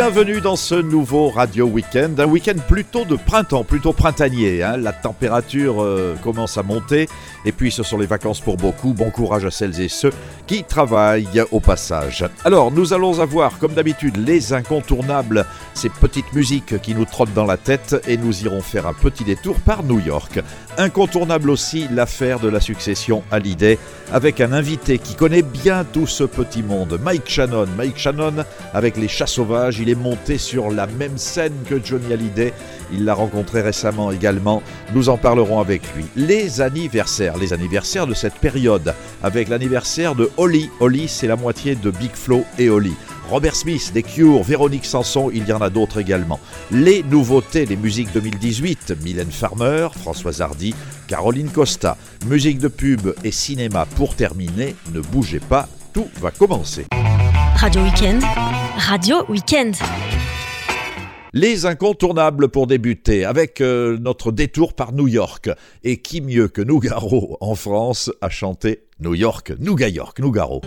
Bienvenue dans ce nouveau Radio Weekend, un week-end plutôt de printemps, plutôt printanier. Hein. La température euh, commence à monter et puis ce sont les vacances pour beaucoup. Bon courage à celles et ceux qui travaillent au passage. Alors nous allons avoir comme d'habitude les incontournables, ces petites musiques qui nous trottent dans la tête et nous irons faire un petit détour par New York. Incontournable aussi l'affaire de la succession Hallyday avec un invité qui connaît bien tout ce petit monde, Mike Shannon. Mike Shannon avec les chats sauvages, il est monté sur la même scène que Johnny Hallyday. Il l'a rencontré récemment également. Nous en parlerons avec lui. Les anniversaires, les anniversaires de cette période, avec l'anniversaire de Holly. Holly, c'est la moitié de Big Flo et Holly. Robert Smith, des Cure, Véronique Sanson, il y en a d'autres également. Les nouveautés, les musiques 2018, Mylène Farmer, Françoise Hardy, Caroline Costa. Musique de pub et cinéma pour terminer, ne bougez pas, tout va commencer. Radio Weekend, Radio Weekend. Les incontournables pour débuter, avec euh, notre détour par New York. Et qui mieux que Nougaro en France a chanté New York, Nouga York, Nougaro.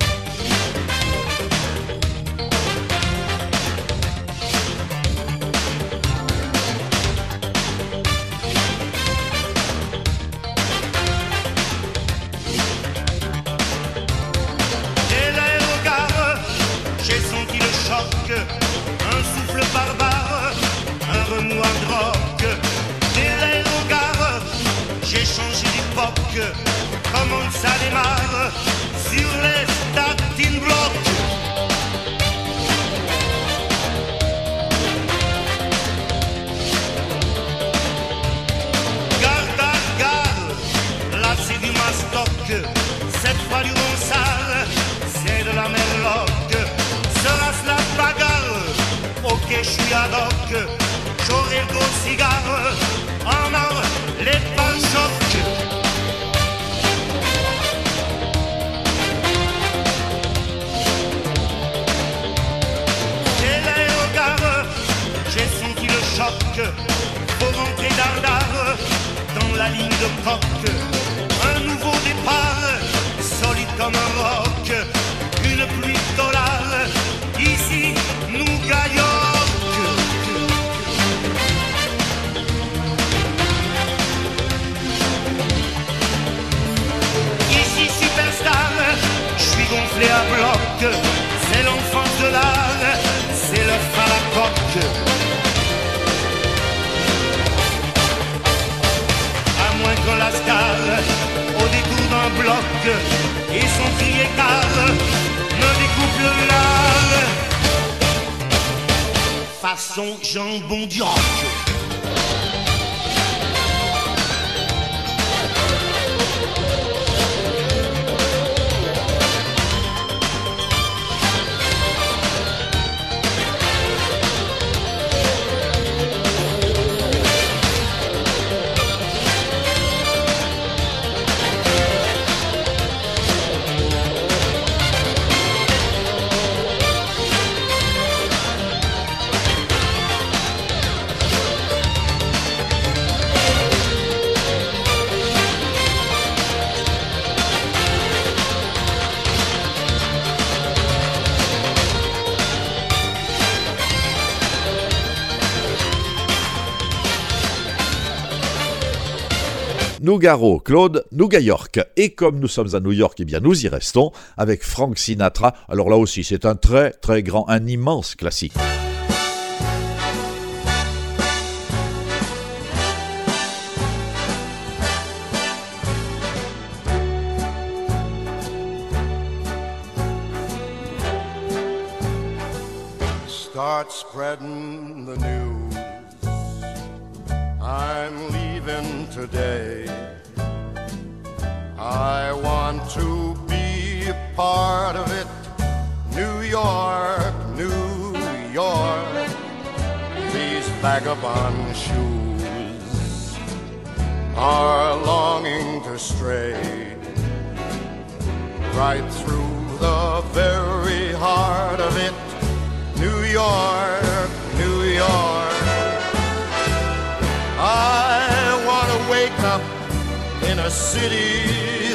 Nougaro, Claude, Nouga York. Et comme nous sommes à New York, eh bien nous y restons avec Frank Sinatra. Alors là aussi, c'est un très très grand, un immense classique. Start spreading the news. I'm leaving today. I want to be a part of it. New York, New York, these vagabond shoes are longing to stray right through the very heart of it. New York, New York. I want to wake up in a city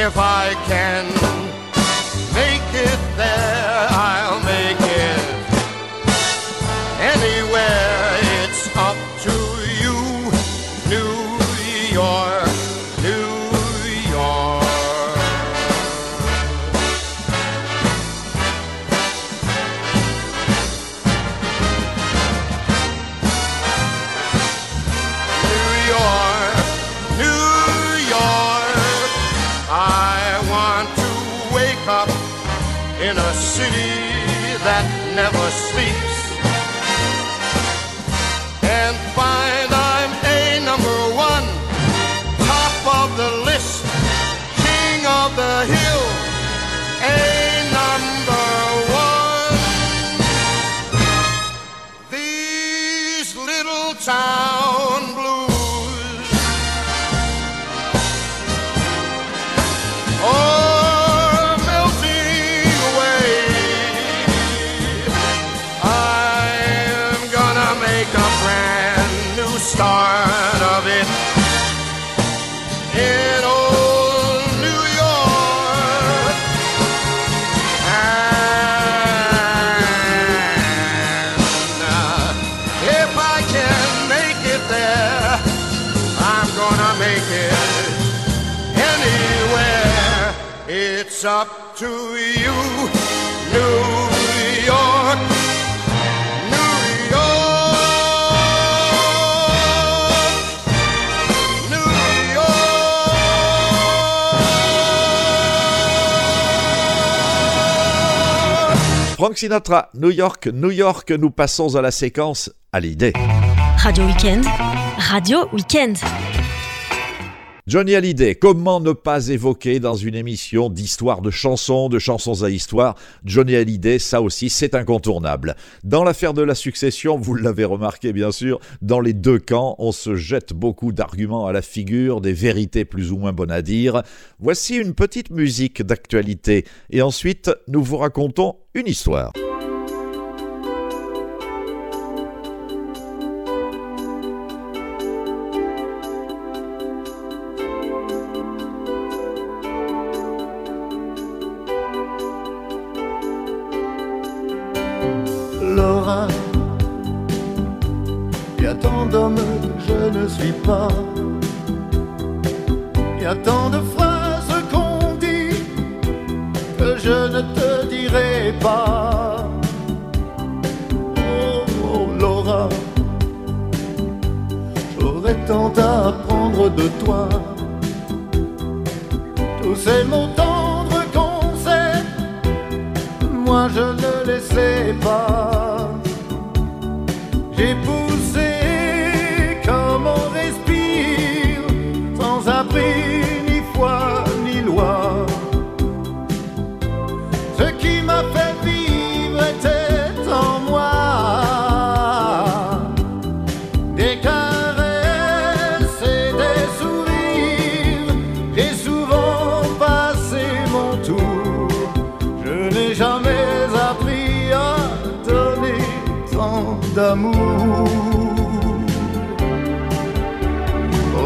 if I can Frank Sinatra, New York, New York, nous passons à la séquence à l'idée. Radio Weekend, Radio Weekend. Johnny Hallyday, comment ne pas évoquer dans une émission d'histoire de chansons, de chansons à histoire, Johnny Hallyday, ça aussi c'est incontournable. Dans l'affaire de la succession, vous l'avez remarqué bien sûr, dans les deux camps, on se jette beaucoup d'arguments à la figure, des vérités plus ou moins bonnes à dire. Voici une petite musique d'actualité et ensuite nous vous racontons une histoire. Oh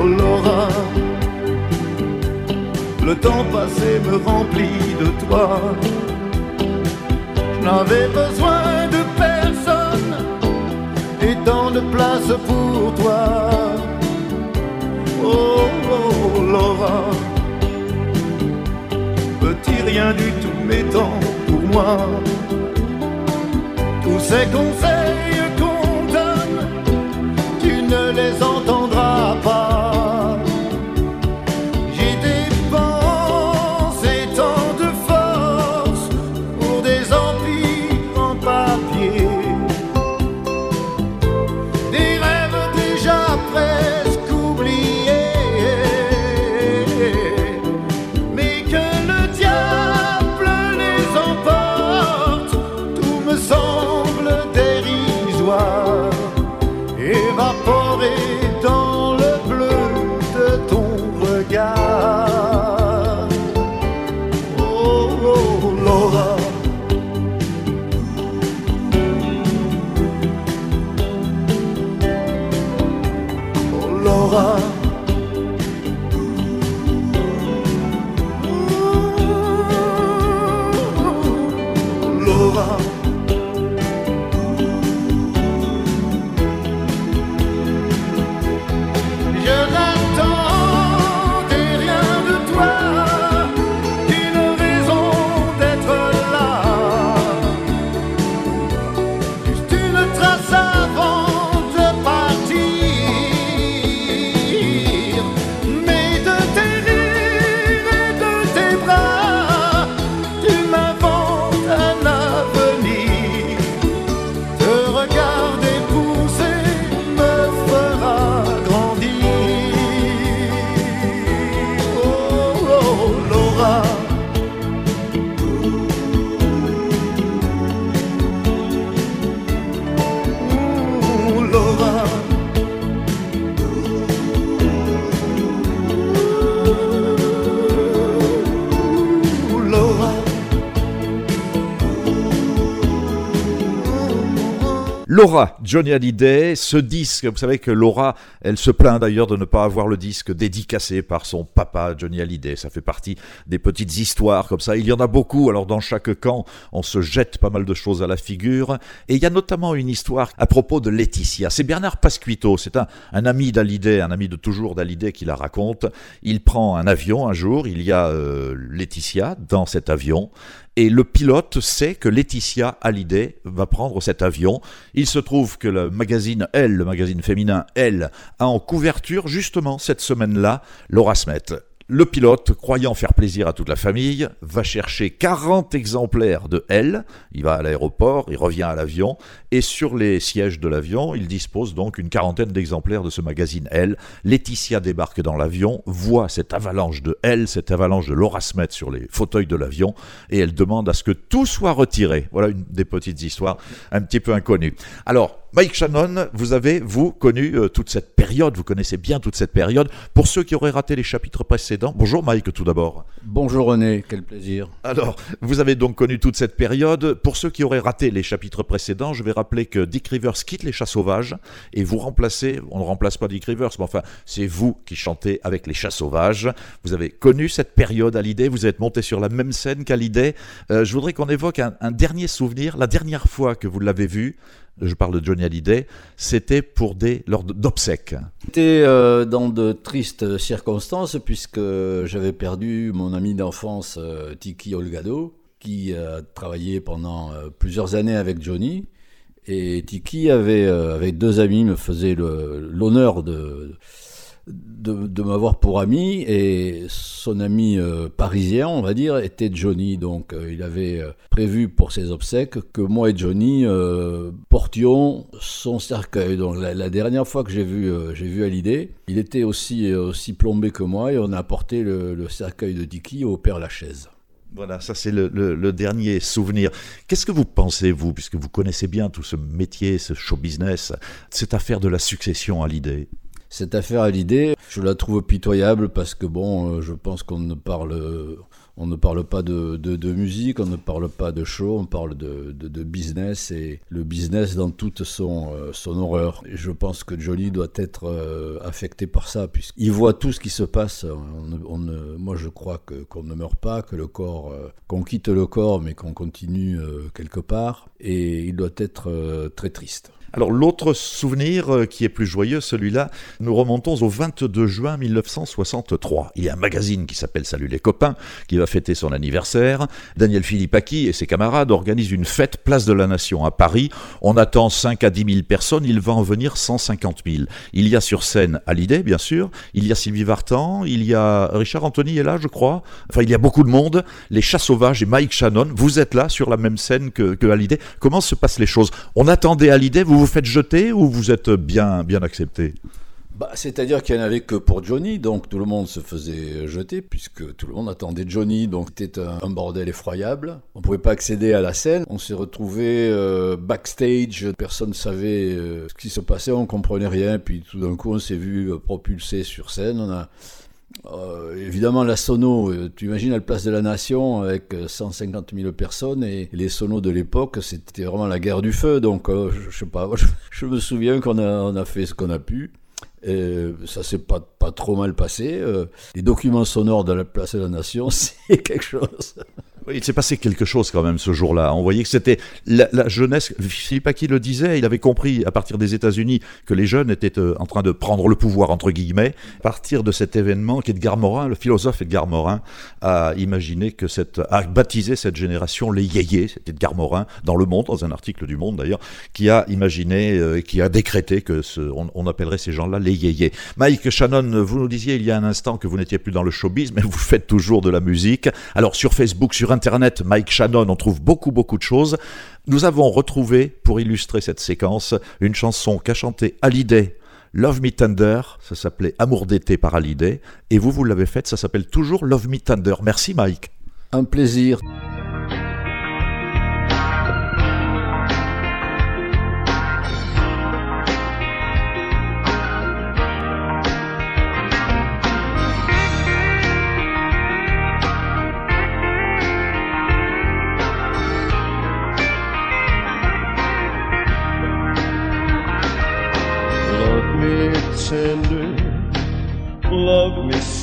Laura, le temps passé me remplit de toi. Je n'avais besoin de personne et tant de place pour toi. Oh, oh Laura petit rien du tout, mais pour moi. Tous ces conseils Laura, Johnny Hallyday, ce disque, vous savez que Laura, elle se plaint d'ailleurs de ne pas avoir le disque dédicacé par son papa Johnny Hallyday. Ça fait partie des petites histoires comme ça. Il y en a beaucoup, alors dans chaque camp, on se jette pas mal de choses à la figure. Et il y a notamment une histoire à propos de Laetitia. C'est Bernard Pasquito, c'est un, ami d'Hallyday, un ami de toujours d'Hallyday qui la raconte. Il prend un avion un jour, il y a euh, Laetitia dans cet avion, et le pilote sait que Laetitia Hallyday va prendre cet avion. Il se trouve que le magazine Elle, le magazine féminin Elle, a en couverture justement cette semaine-là Laura Smet. Le pilote, croyant faire plaisir à toute la famille, va chercher 40 exemplaires de Elle. Il va à l'aéroport, il revient à l'avion, et sur les sièges de l'avion, il dispose donc une quarantaine d'exemplaires de ce magazine Elle. Laetitia débarque dans l'avion, voit cette avalanche de Elle, cette avalanche de Laura Smet sur les fauteuils de l'avion, et elle demande à ce que tout soit retiré. Voilà une des petites histoires un petit peu inconnues. Alors, Mike Shannon, vous avez, vous, connu euh, toute cette période, vous connaissez bien toute cette période. Pour ceux qui auraient raté les chapitres précédents, bonjour Mike tout d'abord. Bonjour René, quel plaisir. Alors, vous avez donc connu toute cette période. Pour ceux qui auraient raté les chapitres précédents, je vais rappeler que Dick Rivers quitte les chats sauvages et vous remplacez, on ne remplace pas Dick Rivers, mais enfin, c'est vous qui chantez avec les chats sauvages. Vous avez connu cette période à l'idée, vous êtes monté sur la même scène qu'à l'idée. Euh, je voudrais qu'on évoque un, un dernier souvenir, la dernière fois que vous l'avez vu, je parle de Johnny Hallyday, c'était pour des lors d'obsèques. C'était euh, dans de tristes circonstances puisque j'avais perdu mon ami d'enfance euh, Tiki Olgado qui a travaillé pendant euh, plusieurs années avec Johnny et Tiki avait avec deux amis me faisait l'honneur de, de m'avoir pour ami et son ami euh, parisien, on va dire, était Johnny. Donc euh, il avait euh, prévu pour ses obsèques que moi et Johnny portions son cercueil. Donc la, dernière fois que j'ai vu, j'ai vu Hallyday, il était aussi, aussi plombé que moi et on a apporté le, cercueil de Dicky au Père Lachaise. Voilà, ça c'est le dernier souvenir. Qu'est-ce que vous pensez, vous, puisque vous connaissez bien tout ce métier, ce show business, cette affaire de la succession à l'idée Cette affaire à l'idée, je la trouve pitoyable parce que bon, euh, je pense qu'on ne parle, on ne parle pas de, de, musique, on ne parle pas de show, on parle de, de, business et le business dans toute son, euh, son horreur. Et je pense que Jolie doit être euh, affecté par ça puisqu'il voit tout ce qui se passe. Moi, je crois que qu'on ne meurt pas, que le corps, euh, qu'on quitte le corps, mais qu'on continue quelque part. Et il doit être très triste. Alors l'autre souvenir qui est plus joyeux, celui-là, nous remontons au 22 juin 1963. Il y a un magazine qui s'appelle Salut les copains, qui va fêter son anniversaire. Daniel Philippaki et ses camarades organisent une fête Place de la Nation à Paris. On attend 5 à 10 000 personnes, il va en venir 150 000. Il y a sur scène Hallyday, bien sûr, il y a Sylvie Vartan, il y a Richard Anthony est là, je crois. Enfin, il y a beaucoup de monde. Les Chats Sauvages et Mike Shannon, vous êtes là sur la même scène que, que Hallyday. Comment se passent les choses? On attendait Hallyday, vous vous faites jeter ou vous êtes bien, bien accepté? Bah, C'est-à-dire qu'il n'y en avait que pour Johnny, donc tout le monde se faisait jeter, puisque tout le monde attendait Johnny, donc c'était un, bordel effroyable. On ne pouvait pas accéder à la scène, on s'est retrouvé euh, backstage, personne ne savait euh, ce qui se passait, on comprenait rien, puis tout d'un coup on s'est vu euh, propulsé sur scène, on a... euh, évidemment, la sono, tu imagines à la place de la nation avec euh, 150 000 personnes et les sonos de l'époque, c'était vraiment la guerre du feu. Donc, je, je sais pas, je, me souviens qu'on a, on a fait ce qu'on a pu. Et ça s'est pas, pas trop mal passé. Euh, les documents sonores de la place de la nation, c'est quelque chose. Il s'est passé quelque chose quand même ce jour-là. On voyait que c'était la, la jeunesse. Philippe Aki le disait, il avait compris à partir des États-Unis que les jeunes étaient euh, en train de prendre le pouvoir, entre guillemets. À partir de cet événement qu'Edgar Morin, le philosophe Edgar Morin, a imaginé que cette, a baptisé cette génération les yéyés. C'était Edgar Morin, dans Le Monde, dans un article du Monde d'ailleurs, qui a imaginé, euh, qui a décrété que ce, on, on appellerait ces gens-là les yéyés. Mike Shannon, vous nous disiez il y a un instant que vous n'étiez plus dans le showbiz, mais vous faites toujours de la musique. Alors sur Facebook, sur Internet, Mike Shannon, on trouve beaucoup, beaucoup de choses. Nous avons retrouvé, pour illustrer cette séquence, une chanson qu'a chantée Hallyday. Love Me Tender, ça s'appelait Amour d'été par Hallyday, et vous, vous l'avez faite, ça s'appelle toujours Love Me Tender. Merci Mike. Un plaisir.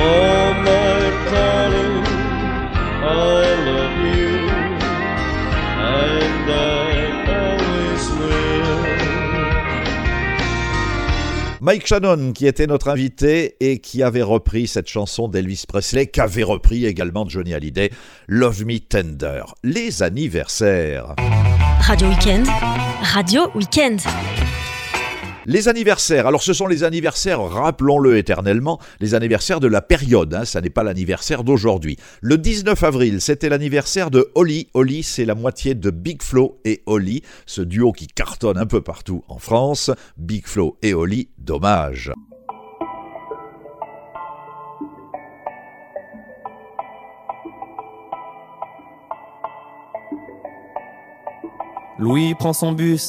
Oh, my darling, I love you, and I always will. Mike Shannon, qui était notre invité et qui avait repris cette chanson d'Elvis Presley, qu'avait repris également Johnny Hallyday, Love Me Tender. Les anniversaires. Radio Weekend, Radio Weekend. Les anniversaires, alors ce sont les anniversaires, rappelons-le éternellement, les anniversaires de la période, hein, ça n'est pas l'anniversaire d'aujourd'hui. Le 19 avril, c'était l'anniversaire de Holly. Holly, c'est la moitié de Big Flo et Holly, ce duo qui cartonne un peu partout en France. Big Flo et Holly, dommage. Louis prend son bus,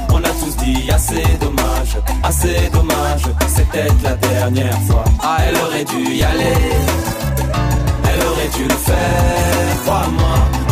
Assez dommage, assez dommage. Peut-être la dernière fois. Ah, elle aurait dû y aller. Elle aurait dû le faire, crois-moi.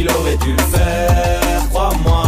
Il aurait dû faire, crois-moi.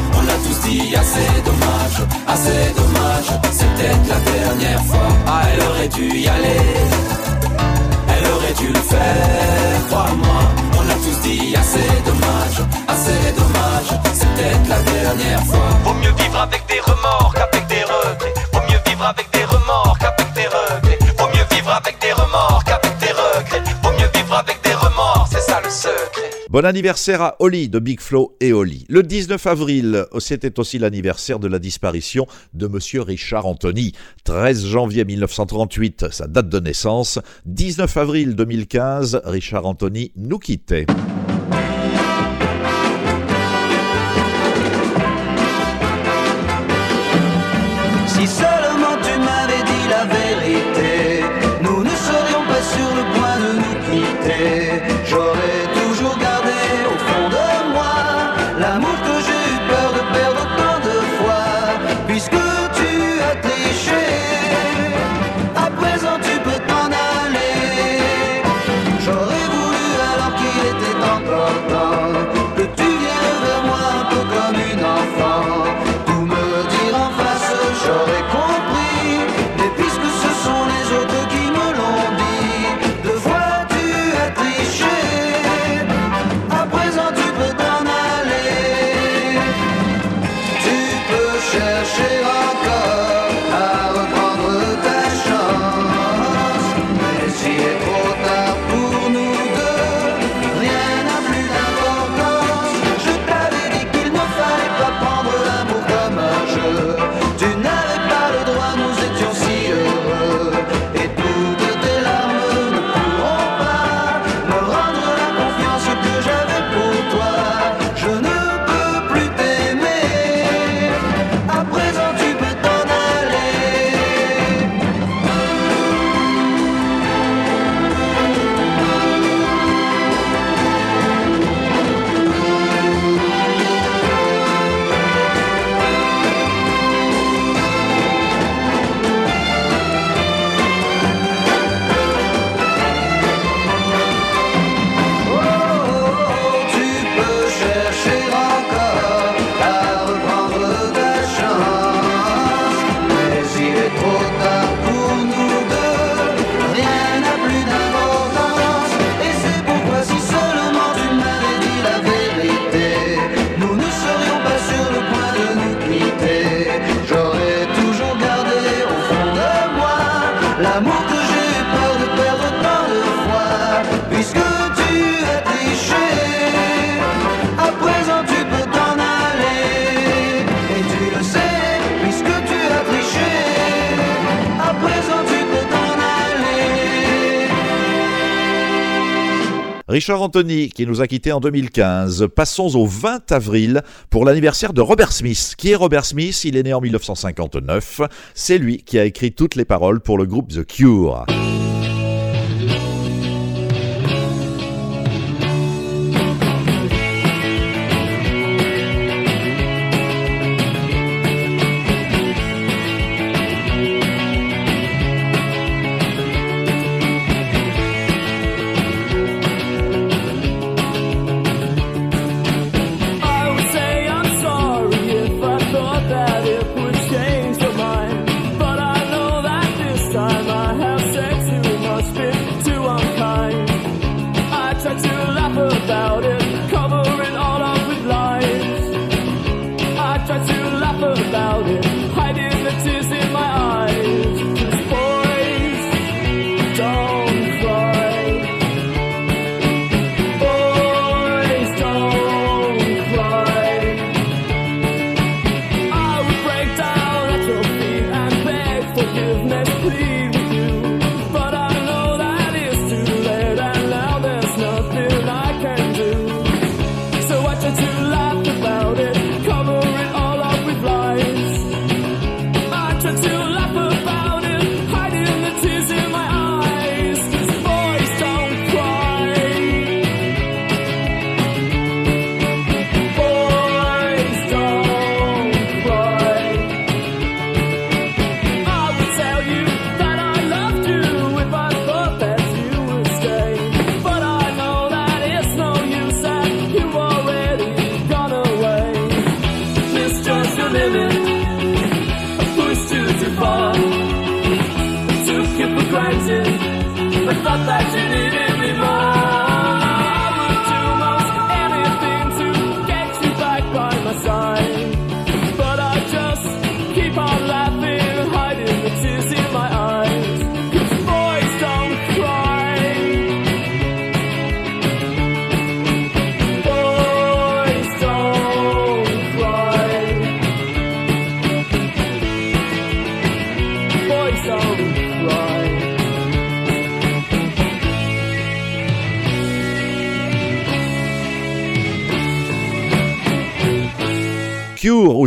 Dit assez dommage, assez dommage. C'est peut-être la dernière fois. Ah, elle aurait dû y aller. Elle aurait dû le faire, crois-moi. On a tous dit assez dommage, assez dommage. C'est peut-être la dernière fois. Vaut mieux vivre avec des remords qu'avec des regrets. Vaut mieux vivre avec des remords qu'avec des regrets. Vaut mieux vivre avec des remords qu'avec des regrets. Vaut mieux vivre avec des remords, c'est ça le secret. Bon anniversaire à Holly de Big Flo et Holly. Le 19 avril, c'était aussi l'anniversaire de la disparition de monsieur Richard Anthony. 13 janvier 1938, sa date de naissance. 19 avril 2015, Richard Anthony nous quittait. Richard Anthony qui nous a quittés en 2015. Passons au 20 avril pour l'anniversaire de Robert Smith. Qui est Robert Smith? Il est né en 1959. C'est lui qui a écrit toutes les paroles pour le groupe The Cure.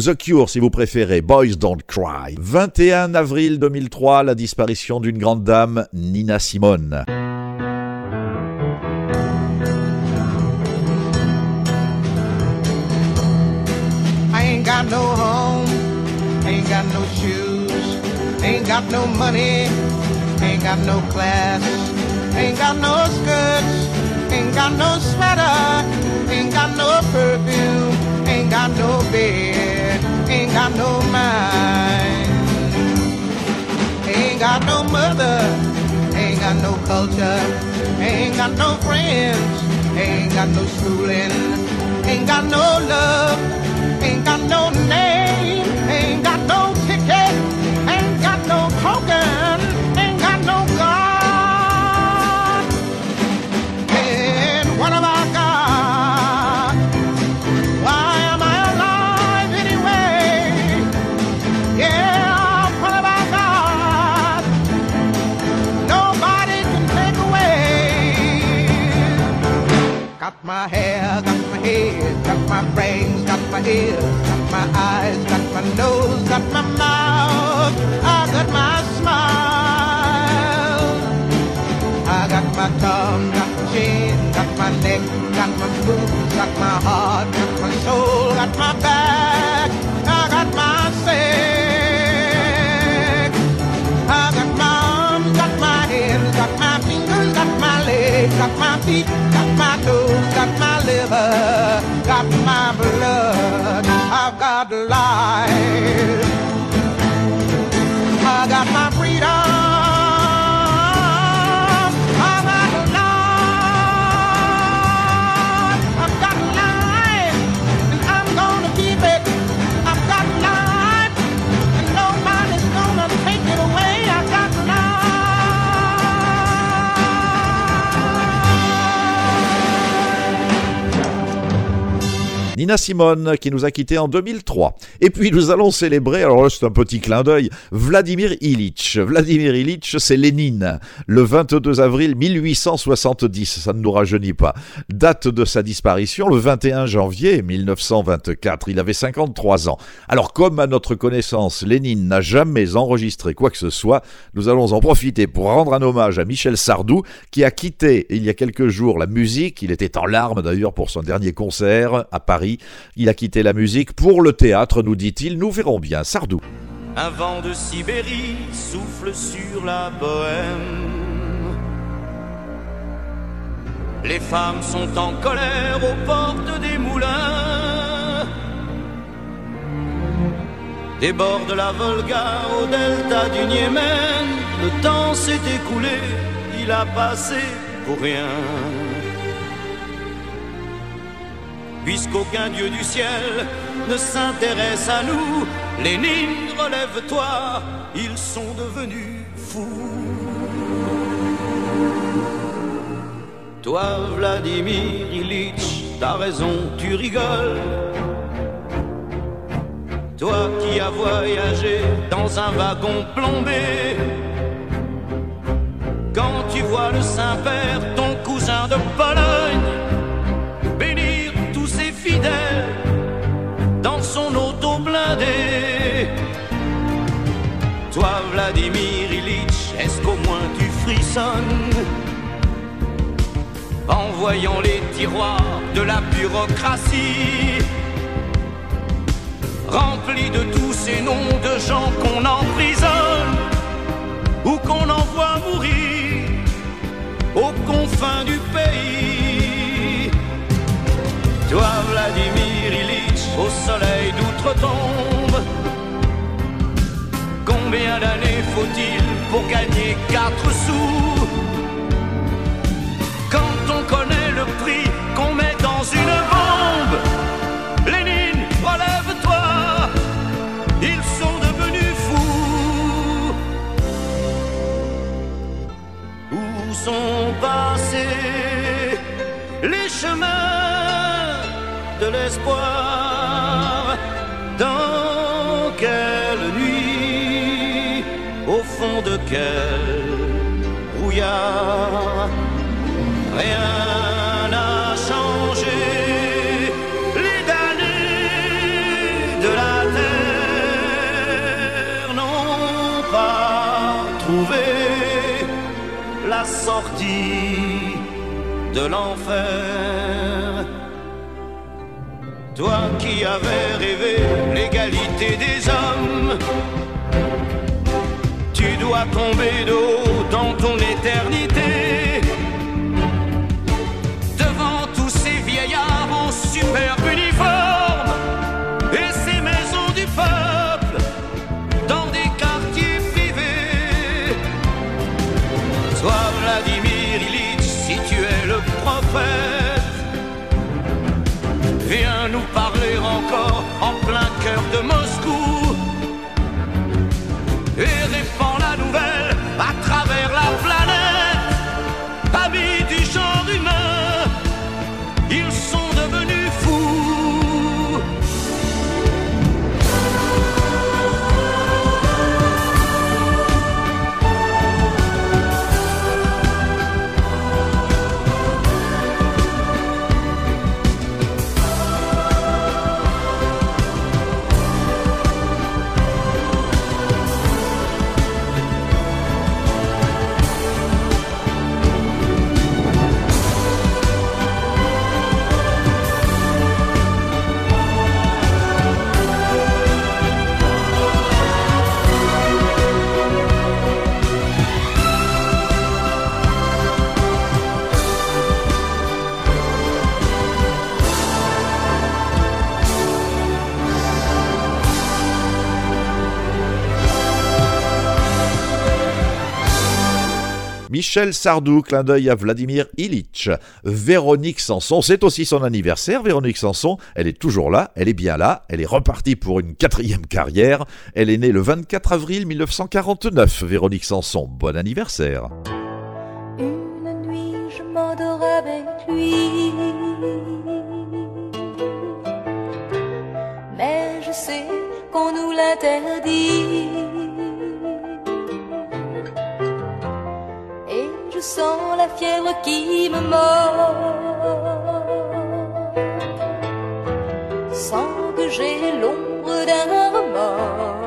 The Cure si vous préférez, Boys Don't Cry. 21 avril 2003, la disparition d'une grande dame, Nina Simone. Ain't got no class, ain't got no skirts, got no mother, ain't got no culture, ain't got no friends, ain't got no schooling, ain't got no love. Ain't got no name, my hair, got my head, got my brains, got my ears, got my eyes, got my nose, got my mouth, I got my smile. I got my tongue, got my chin, got my neck, got my boobs, got my heart, got my soul, got my back, I got my sex. I got my arms, got my hands, got my fingers, got my legs, got my feet, got my toes, liver, got my blood. I've got life. Nina Simone qui nous a quittés en 2003. Et puis nous allons célébrer, alors là c'est un petit clin d'œil, Vladimir Ilitch. Vladimir Ilitch, c'est Lénine. Le 22 avril 1870, ça ne nous rajeunit pas. Date de sa disparition, le 21 janvier 1924. Il avait 53 ans. Alors comme à notre connaissance, Lénine n'a jamais enregistré quoi que ce soit, nous allons en profiter pour rendre un hommage à Michel Sardou qui a quitté il y a quelques jours la musique. Il était en larmes d'ailleurs pour son dernier concert à Paris. Il a quitté la musique pour le théâtre, nous dit-il. Nous verrons bien. Sardou. Un vent de Sibérie souffle sur la bohème. Les femmes sont en colère aux portes des moulins. Des bords de la Volga au delta du Niémen, le temps s'est écoulé, il a passé pour rien. Puisqu'aucun dieu du ciel ne s'intéresse à nous, Lénine, relève-toi, ils sont devenus fous. Toi, Vladimir Ilitch, t'as raison, tu rigoles. Toi qui as voyagé dans un wagon plombé, quand tu vois le Saint-Père, ton cousin de Pologne, dans son auto blindé. Toi, Vladimir Ilitch, est-ce qu'au moins tu frissonnes? En voyant les tiroirs de la bureaucratie remplis de tous ces noms de gens qu'on emprisonne ou qu'on envoie mourir aux confins du pays. Au soleil d'outre-tombe, combien d'années faut-il pour gagner quatre sous? Quand on connaît le prix qu'on met dans une bombe Lénine, relève-toi, ils sont devenus fous. Où sont passés les chemins de l'espoir? Rien n'a changé. Les damnés de la terre n'ont pas trouvé la sortie de l'enfer. Toi qui avais rêvé l'égalité des hommes, tu dois tomber de haut dans ton éternité. devant tous ces vieillards en superbe uniforme et ces maisons du peuple dans des quartiers privés. Sois Vladimir Ilitch, si tu es le prophète, viens nous parler encore en plein cœur de Moscou Michel Sardou, clin d'œil à Vladimir Ilitch. Véronique Sanson, c'est aussi son anniversaire. Véronique Sanson, elle est toujours là, elle est bien là, elle est repartie pour une quatrième carrière. Elle est née le 24 avril 1949. Véronique Sanson, bon anniversaire. Une nuit, je m'endors avec lui. Mais je sais qu'on nous l'interdit. Sans la fièvre qui me mord, sans que j'ai l'ombre d'un remords.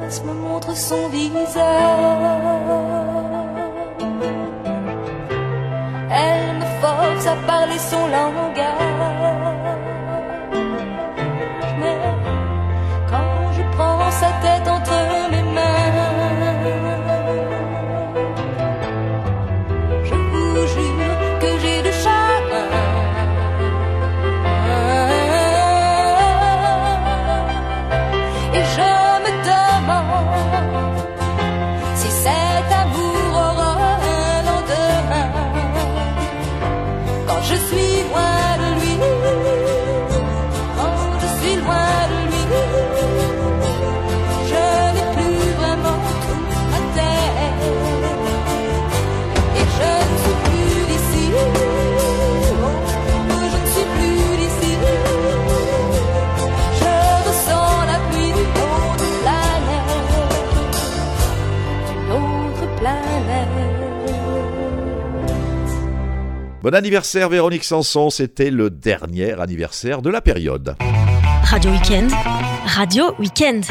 glace me montre son visage. Elle me force à parler son langage. Bon anniversaire Véronique Sanson, c'était le dernier anniversaire de la période. Radio Weekend, Radio Weekend.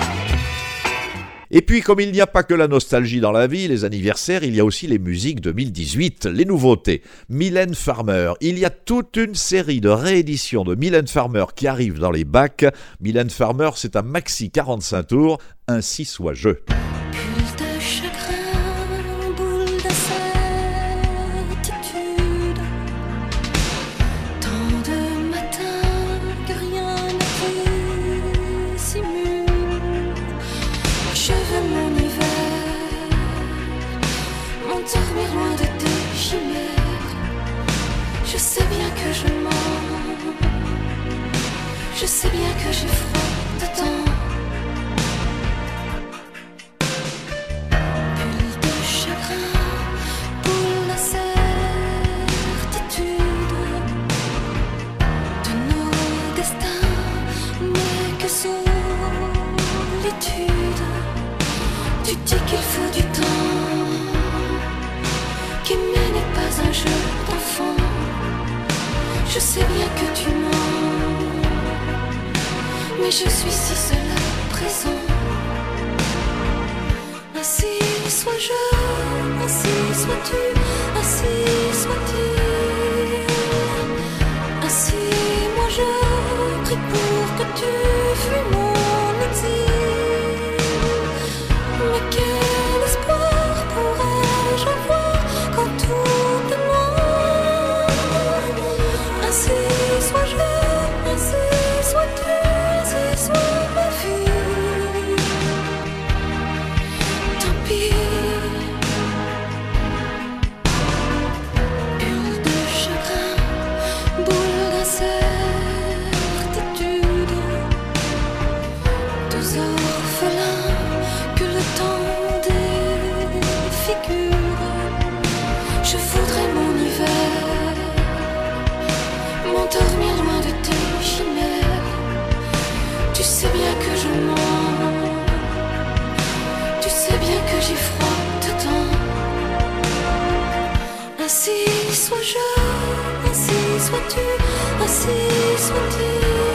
Et puis, comme il n'y a pas que la nostalgie dans la vie, les anniversaires, il y a aussi les musiques 2018, les nouveautés. Mylène Farmer, il y a toute une série de rééditions de Mylène Farmer qui arrivent dans les bacs. Mylène Farmer, c'est un maxi 45 tours, ainsi soit je. si bien que je froid. Ainsi soit je, ainsi sois-tu, ainsi soit-il.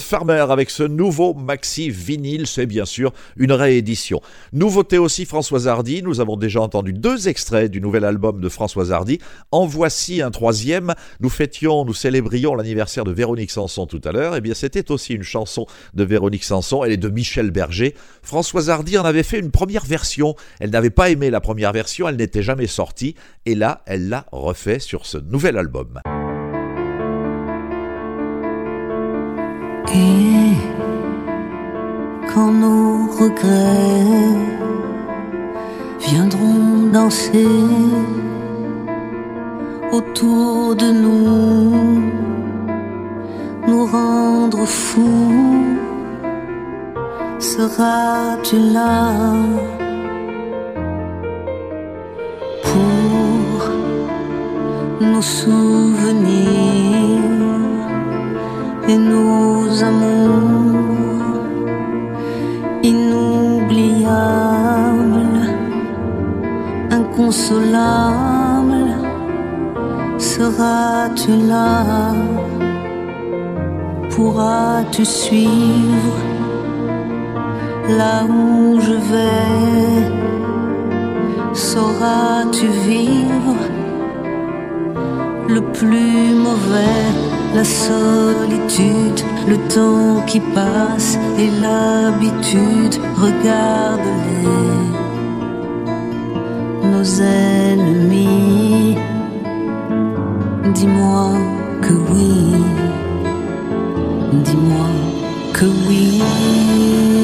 Farmer avec ce nouveau maxi vinyle, c'est bien sûr une réédition. Nouveauté aussi Françoise Hardy, nous avons déjà entendu deux extraits du nouvel album de Françoise Hardy. En voici un troisième. Nous fêtions, nous célébrions l'anniversaire de Véronique Sanson tout à l'heure. Eh bien, c'était aussi une chanson de Véronique Sanson. Elle est de Michel Berger. Françoise Hardy en avait fait une première version. Elle n'avait pas aimé la première version, elle n'était jamais sortie. Et là, elle l'a refait sur ce nouvel album. Et quand nos regrets viendront danser autour de nous, nous rendre fous, seras-tu là pour nos souvenirs et nos amours inoubliables, inconsolables, seras-tu là? Pourras-tu suivre là où je vais? Sauras-tu vivre le plus mauvais, la solitude, le temps qui passe et l'habitude Regarde-les, nos ennemis. Dis-moi que oui, dis-moi que oui.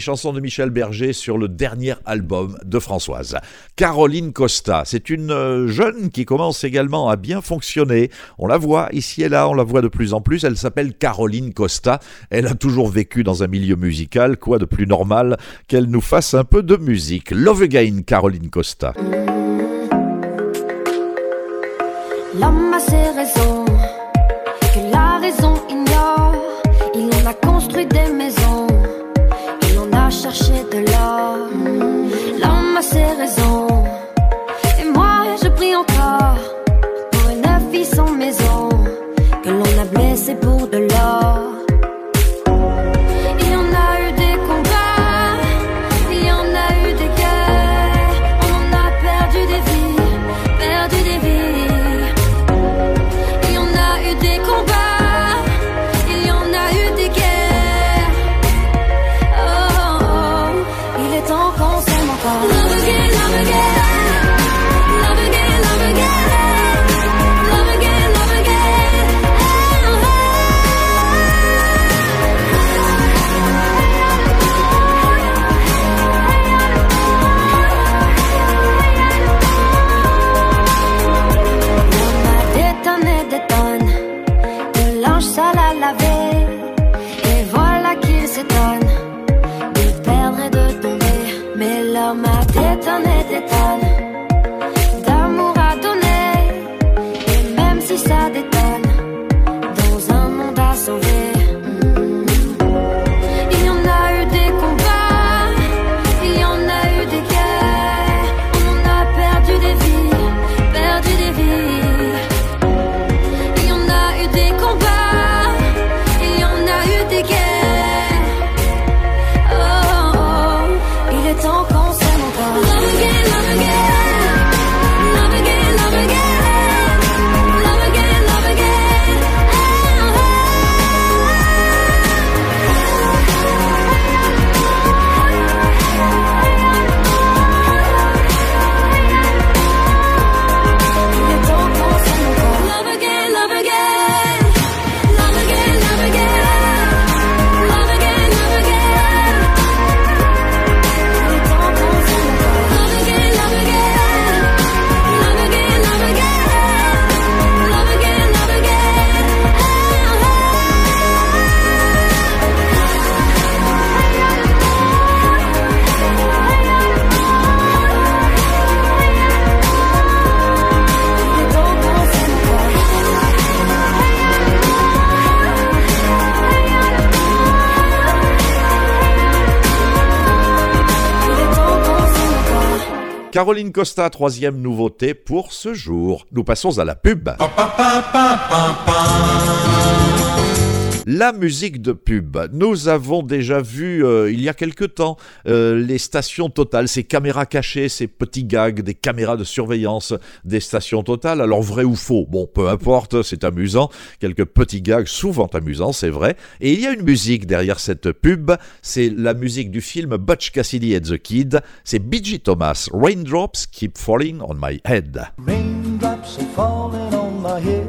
Chanson de Michel Berger sur le dernier album de Françoise. Caroline Costa, c'est une euh, jeune qui commence également à bien fonctionner. On la voit ici et là, on la voit de plus en plus. Elle s'appelle Caroline Costa. Elle a toujours vécu dans un milieu musical. Quoi de plus normal qu'elle nous fasse un peu de musique Love Again, Caroline Costa. Caroline Costa, troisième nouveauté pour ce jour. Nous passons à la pub. La musique de pub. Nous avons déjà vu euh, il y a quelque temps euh, les stations totales, ces caméras cachées, ces petits gags, des caméras de surveillance des stations totales. Alors vrai ou faux? Bon, peu importe, c'est amusant. Quelques petits gags, souvent amusants, c'est vrai. Et il y a une musique derrière cette pub. C'est la musique du film Butch Cassidy and the Kid. C'est B.G. Thomas. Raindrops keep falling on my head. Raindrops falling on my head.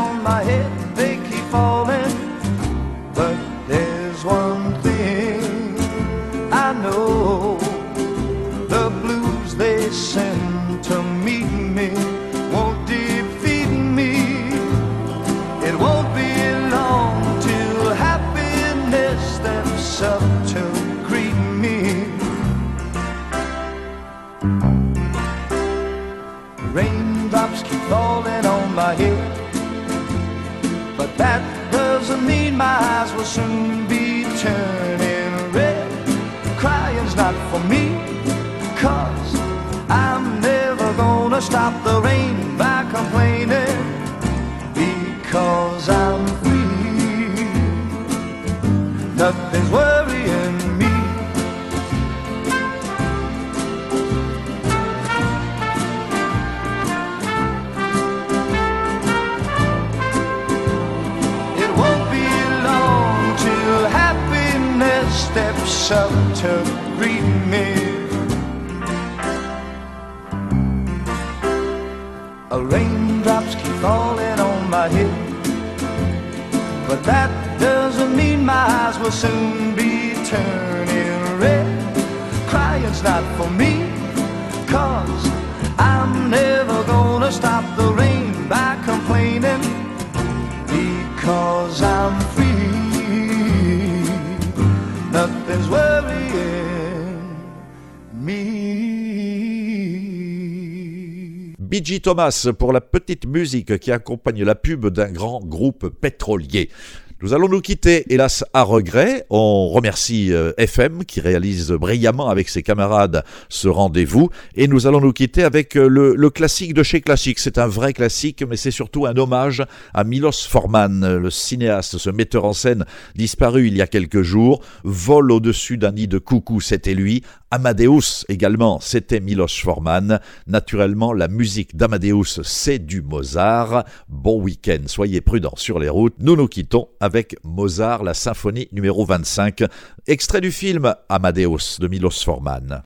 my head, they keep falling. My eyes will soon to greet me. A raindrops keep falling on my head, but that doesn't mean my eyes will soon be turning red. Crying's not for me, B.G. Thomas pour la petite musique qui accompagne la pub d'un grand groupe pétrolier. Nous allons nous quitter, hélas, à regret. On remercie euh, FM qui réalise brillamment avec ses camarades ce rendez-vous. Et nous allons nous quitter avec euh, le, classique de chez Classique. C'est un vrai classique, mais c'est surtout un hommage à Milos Forman, le cinéaste, ce metteur en scène disparu il y a quelques jours. Vol au-dessus d'un nid de coucou, c'était lui. Amadeus également, c'était Milos Forman. Naturellement, la musique d'Amadeus, c'est du Mozart. Bon week-end, soyez prudents sur les routes. Nous nous quittons avec Mozart, la symphonie numéro 25, extrait du film Amadeus de Milos Forman.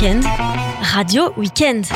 Radio Weekend.